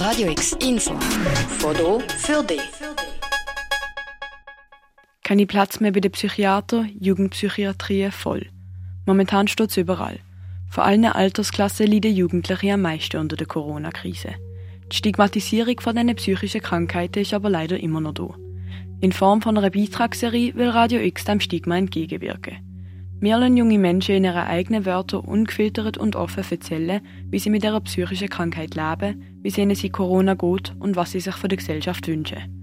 Radio X Info. Foto für dich. Keine Platz mehr bei den Psychiater, Jugendpsychiatrie voll. Momentan steht es überall. Vor allen Altersklassen leiden Jugendliche am meisten unter der Corona-Krise. Die Stigmatisierung von diesen psychischen Krankheiten ist aber leider immer noch da. In Form von einer Beitragsserie will Radio X dem Stigma entgegenwirken. Wir lassen junge Menschen in ihren eigenen Wörtern ungefiltert und offen erzählen, wie sie mit ihrer psychischen Krankheit leben, wie es ihnen seit Corona geht und was sie sich von der Gesellschaft wünschen.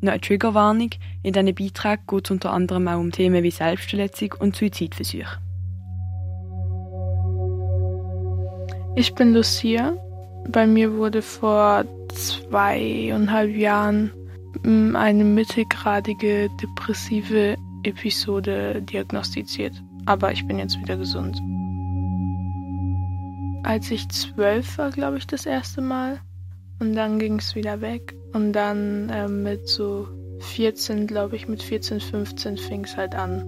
Noch eine Triggerwarnung, in diesem Beitrag geht es unter anderem auch um Themen wie Selbstverletzung und Suizidversuche. Ich bin Lucia. Bei mir wurde vor zweieinhalb Jahren eine mittelgradige depressive Episode diagnostiziert. Aber ich bin jetzt wieder gesund. Als ich zwölf war, glaube ich, das erste Mal. Und dann ging es wieder weg. Und dann äh, mit so 14, glaube ich, mit 14, 15 fing es halt an.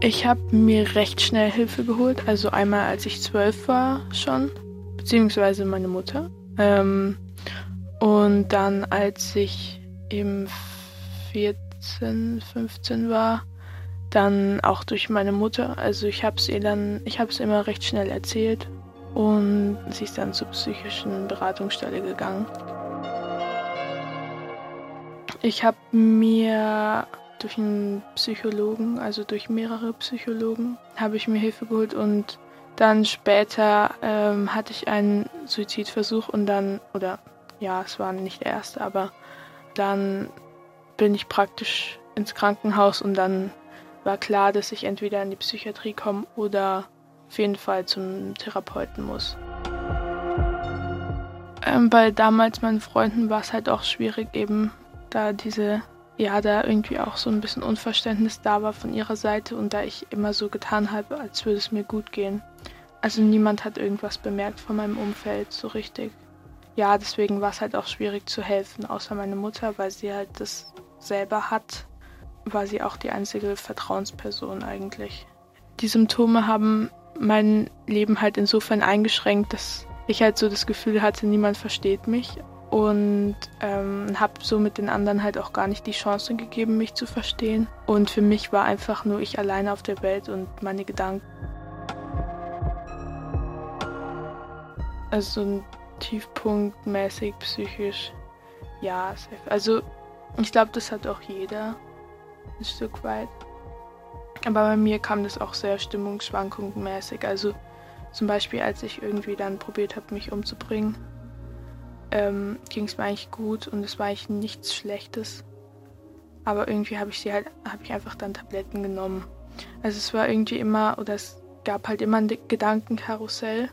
Ich habe mir recht schnell Hilfe geholt. Also einmal, als ich zwölf war schon, beziehungsweise meine Mutter. Ähm, und dann, als ich eben 14, 15 war, dann auch durch meine Mutter. Also ich habe es ihr dann, ich habe es immer recht schnell erzählt und sie ist dann zur psychischen Beratungsstelle gegangen. Ich habe mir durch einen Psychologen, also durch mehrere Psychologen, habe ich mir Hilfe geholt und dann später ähm, hatte ich einen Suizidversuch und dann, oder ja, es war nicht der erste, aber dann bin ich praktisch ins Krankenhaus und dann war klar, dass ich entweder in die Psychiatrie komme oder auf jeden Fall zum Therapeuten muss. Ähm, bei damals meinen Freunden war es halt auch schwierig, eben da diese, ja, da irgendwie auch so ein bisschen Unverständnis da war von ihrer Seite und da ich immer so getan habe, als würde es mir gut gehen. Also niemand hat irgendwas bemerkt von meinem Umfeld so richtig ja, deswegen war es halt auch schwierig zu helfen, außer meine Mutter, weil sie halt das selber hat, war sie auch die einzige Vertrauensperson eigentlich. Die Symptome haben mein Leben halt insofern eingeschränkt, dass ich halt so das Gefühl hatte, niemand versteht mich und ähm, habe so mit den anderen halt auch gar nicht die Chance gegeben, mich zu verstehen. Und für mich war einfach nur ich alleine auf der Welt und meine Gedanken. Also tiefpunktmäßig, psychisch, ja, also ich glaube, das hat auch jeder ein Stück weit. Aber bei mir kam das auch sehr stimmungsschwankungsmäßig. Also zum Beispiel, als ich irgendwie dann probiert habe, mich umzubringen, ähm, ging es mir eigentlich gut und es war eigentlich nichts Schlechtes. Aber irgendwie habe ich sie halt, habe ich einfach dann Tabletten genommen. Also es war irgendwie immer, oder es gab halt immer ein Gedankenkarussell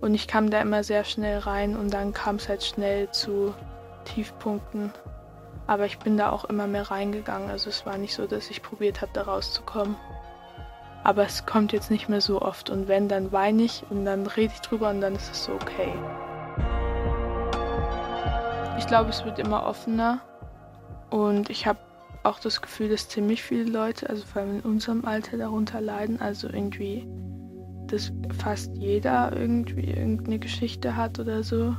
und ich kam da immer sehr schnell rein und dann kam es halt schnell zu Tiefpunkten. Aber ich bin da auch immer mehr reingegangen. Also es war nicht so, dass ich probiert habe, da rauszukommen. Aber es kommt jetzt nicht mehr so oft. Und wenn, dann weine ich und dann rede ich drüber und dann ist es so okay. Ich glaube, es wird immer offener. Und ich habe auch das Gefühl, dass ziemlich viele Leute, also vor allem in unserem Alter, darunter leiden. Also irgendwie dass fast jeder irgendwie irgendeine Geschichte hat oder so.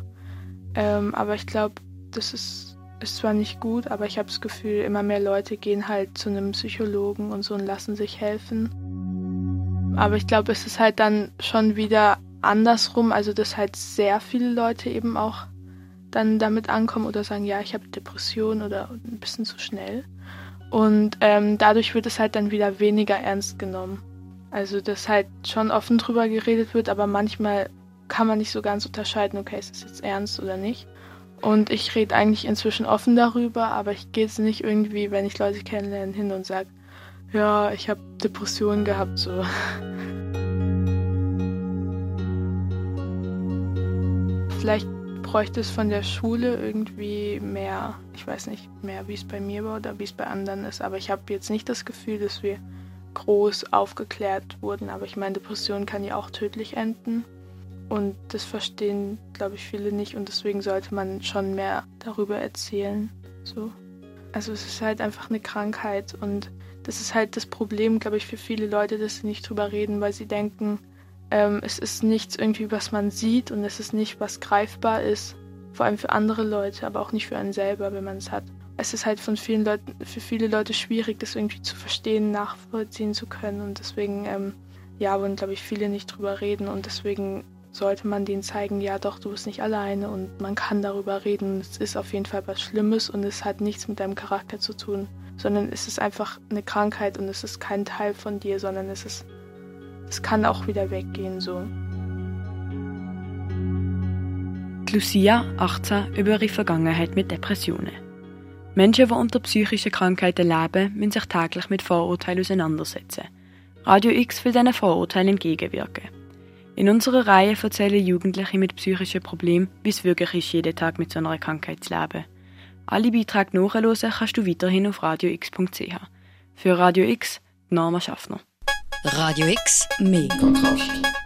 Ähm, aber ich glaube, das ist, ist zwar nicht gut, aber ich habe das Gefühl, immer mehr Leute gehen halt zu einem Psychologen und so und lassen sich helfen. Aber ich glaube, es ist halt dann schon wieder andersrum, also dass halt sehr viele Leute eben auch dann damit ankommen oder sagen, ja, ich habe Depression oder ein bisschen zu schnell. Und ähm, dadurch wird es halt dann wieder weniger ernst genommen. Also, dass halt schon offen drüber geredet wird, aber manchmal kann man nicht so ganz unterscheiden, okay, ist das jetzt ernst oder nicht. Und ich rede eigentlich inzwischen offen darüber, aber ich gehe jetzt nicht irgendwie, wenn ich Leute kennenlerne, hin und sage, ja, ich habe Depressionen gehabt, so. Vielleicht bräuchte es von der Schule irgendwie mehr, ich weiß nicht mehr, wie es bei mir war oder wie es bei anderen ist, aber ich habe jetzt nicht das Gefühl, dass wir groß aufgeklärt wurden. Aber ich meine, Depression kann ja auch tödlich enden. Und das verstehen, glaube ich, viele nicht. Und deswegen sollte man schon mehr darüber erzählen. So. Also es ist halt einfach eine Krankheit. Und das ist halt das Problem, glaube ich, für viele Leute, dass sie nicht drüber reden, weil sie denken, ähm, es ist nichts irgendwie, was man sieht und es ist nicht, was greifbar ist. vor allem für andere Leute, aber auch nicht für einen selber, wenn man es hat. Es ist halt von vielen Leuten, für viele Leute schwierig, das irgendwie zu verstehen, nachvollziehen zu können und deswegen, ähm, ja, wollen, glaube ich, viele nicht drüber reden und deswegen sollte man denen zeigen, ja doch, du bist nicht alleine und man kann darüber reden. Es ist auf jeden Fall was Schlimmes und es hat nichts mit deinem Charakter zu tun, sondern es ist einfach eine Krankheit und es ist kein Teil von dir, sondern es ist, es kann auch wieder weggehen so. Lucia, 18, über ihre Vergangenheit mit Depressionen. Menschen, die unter psychischen Krankheiten leben, müssen sich täglich mit Vorurteilen auseinandersetzen. Radio X will diesen Vorurteilen entgegenwirken. In unserer Reihe erzählen Jugendliche mit psychischen Problemen, wie es wirklich ist, jeden Tag mit so einer Krankheit zu leben. Alle Beiträge nachhören kannst du weiterhin auf radiox.ch. Für Radio X, Norma Schaffner. Radio X, mehr Kontrast.